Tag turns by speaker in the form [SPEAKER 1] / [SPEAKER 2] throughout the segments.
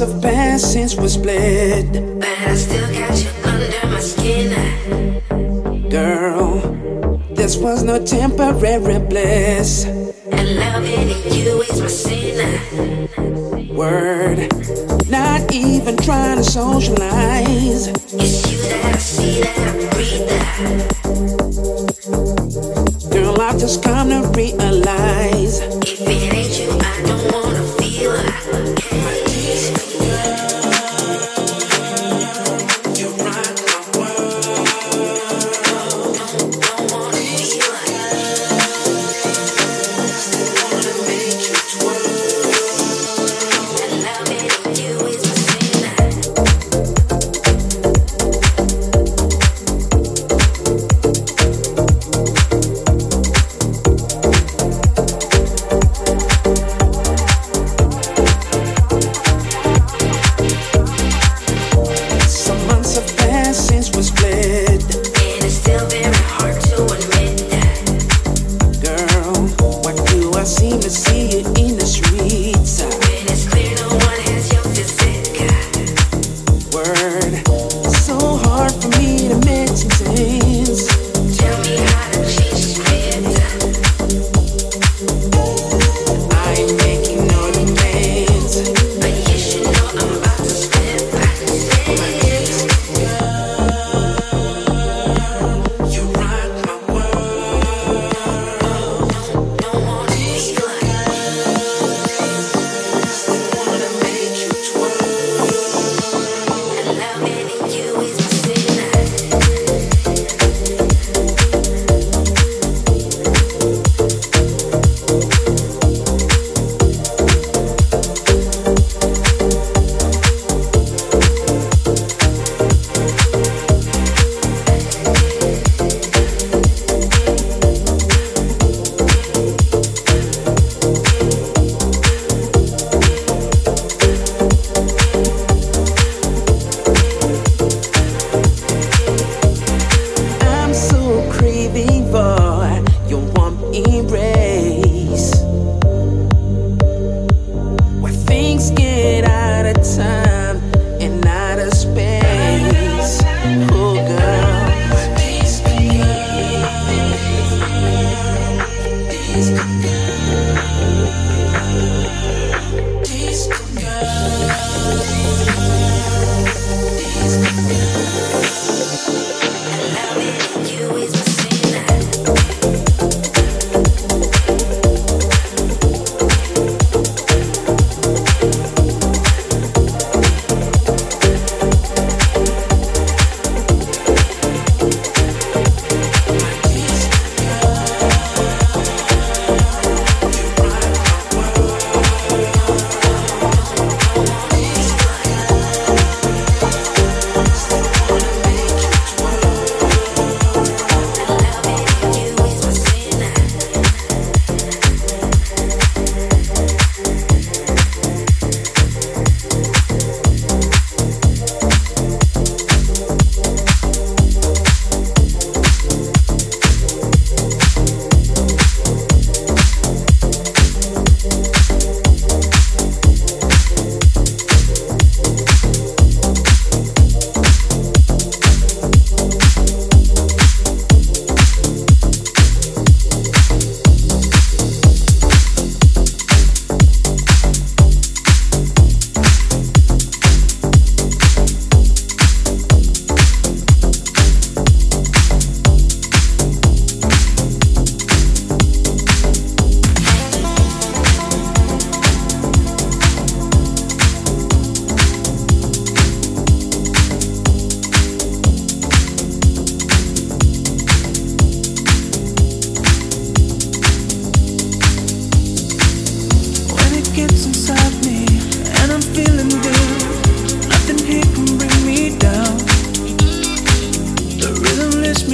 [SPEAKER 1] have passed since we split. But I
[SPEAKER 2] still got you under my skin.
[SPEAKER 1] Girl, this was no temporary bliss. And
[SPEAKER 2] loving you is my sin.
[SPEAKER 1] Word, not even trying to socialize. It's you
[SPEAKER 2] that I see, that I breathe. That.
[SPEAKER 1] Girl, I've just come to realize.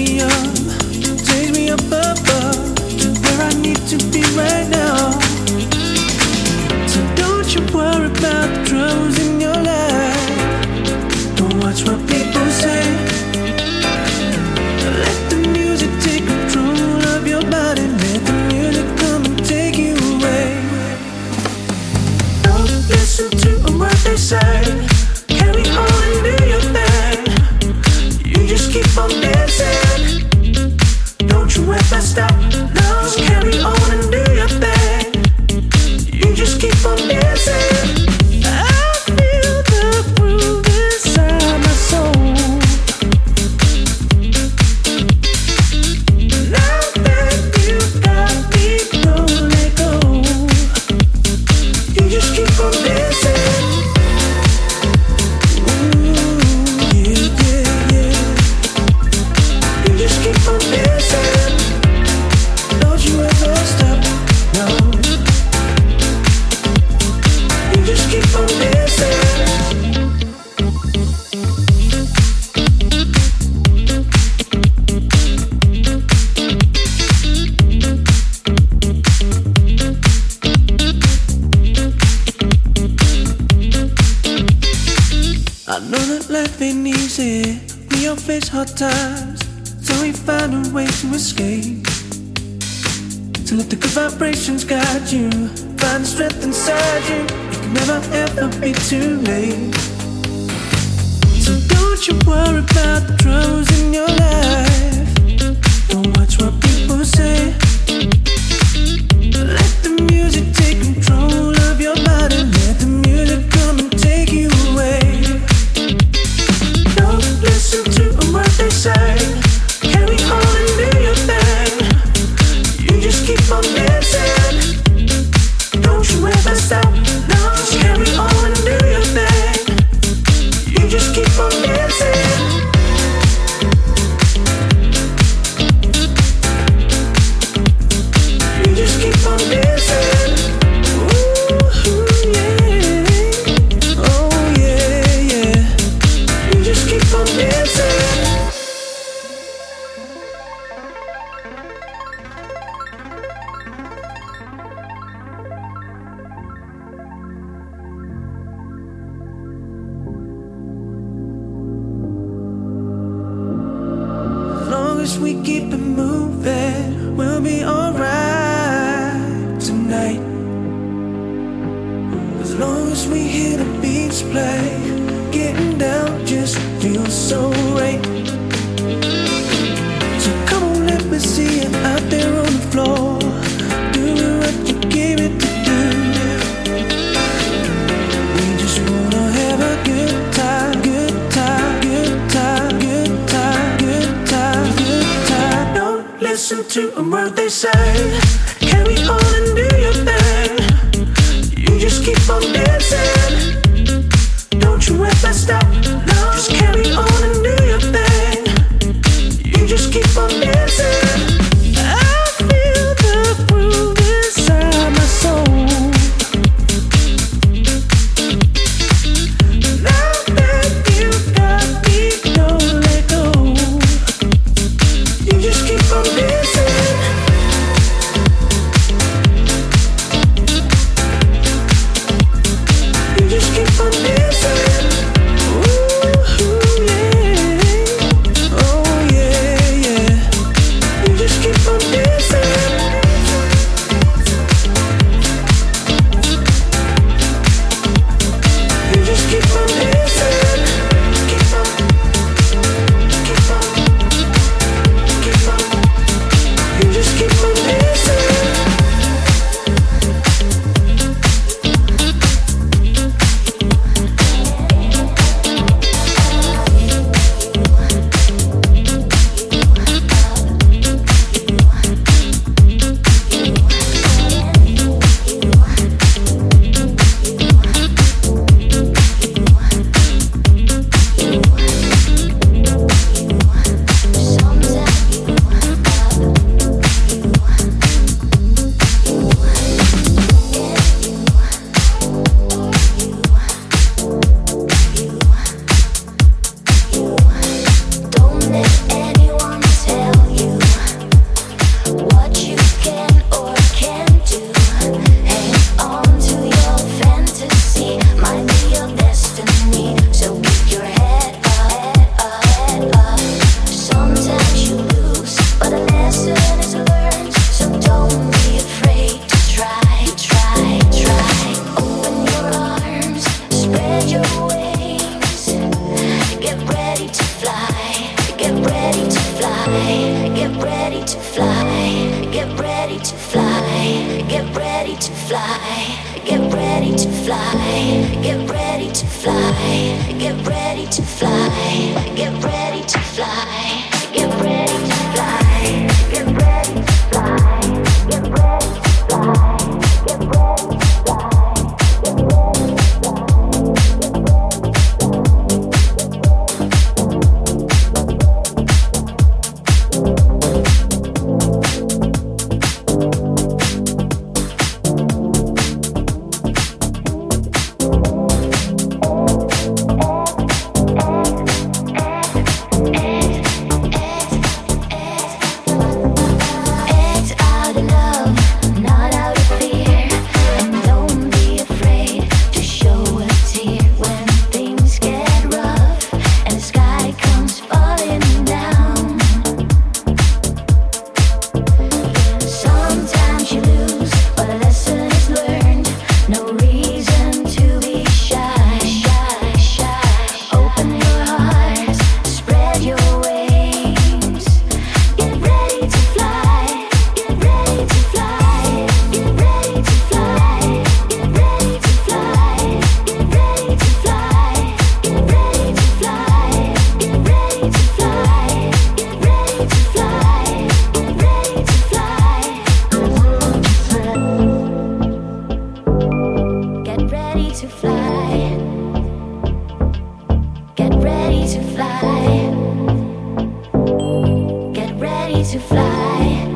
[SPEAKER 3] you. hard times, so we find a way to escape. So let the good vibrations guide you. Find the strength inside you. It can never ever be too late. So don't you worry about the troubles in your life. Don't watch what people say.
[SPEAKER 4] to fly.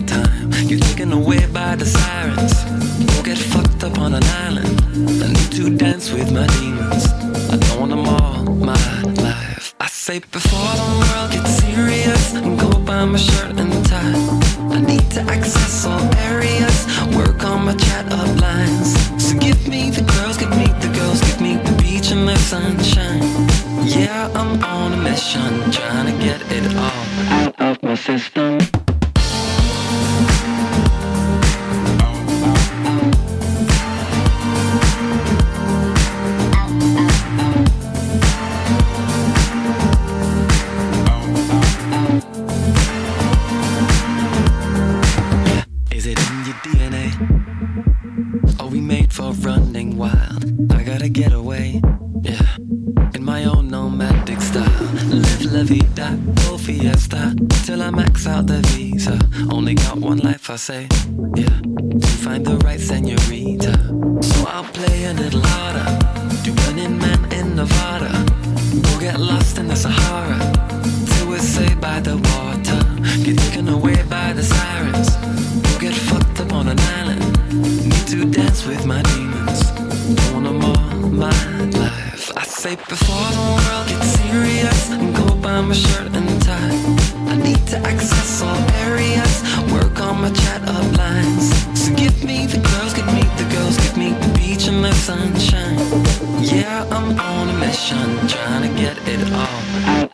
[SPEAKER 3] time. You're taken away by the sirens. Get fucked up on an island. I need to dance with my demons. I don't want them all my life. I say before. Get lost in the Sahara. Till we're saved by the water. Get taken away by the sirens. We'll get fucked up on an island. Need to dance with my demons. Don't wanna more my life. I say before the world gets serious, go buy my shirt and tie. I need to access all areas, work on my chat up lines. So give me the girls, give me the girls, give me the beach and the sunshine. Yeah, I'm on a mission, trying to get it all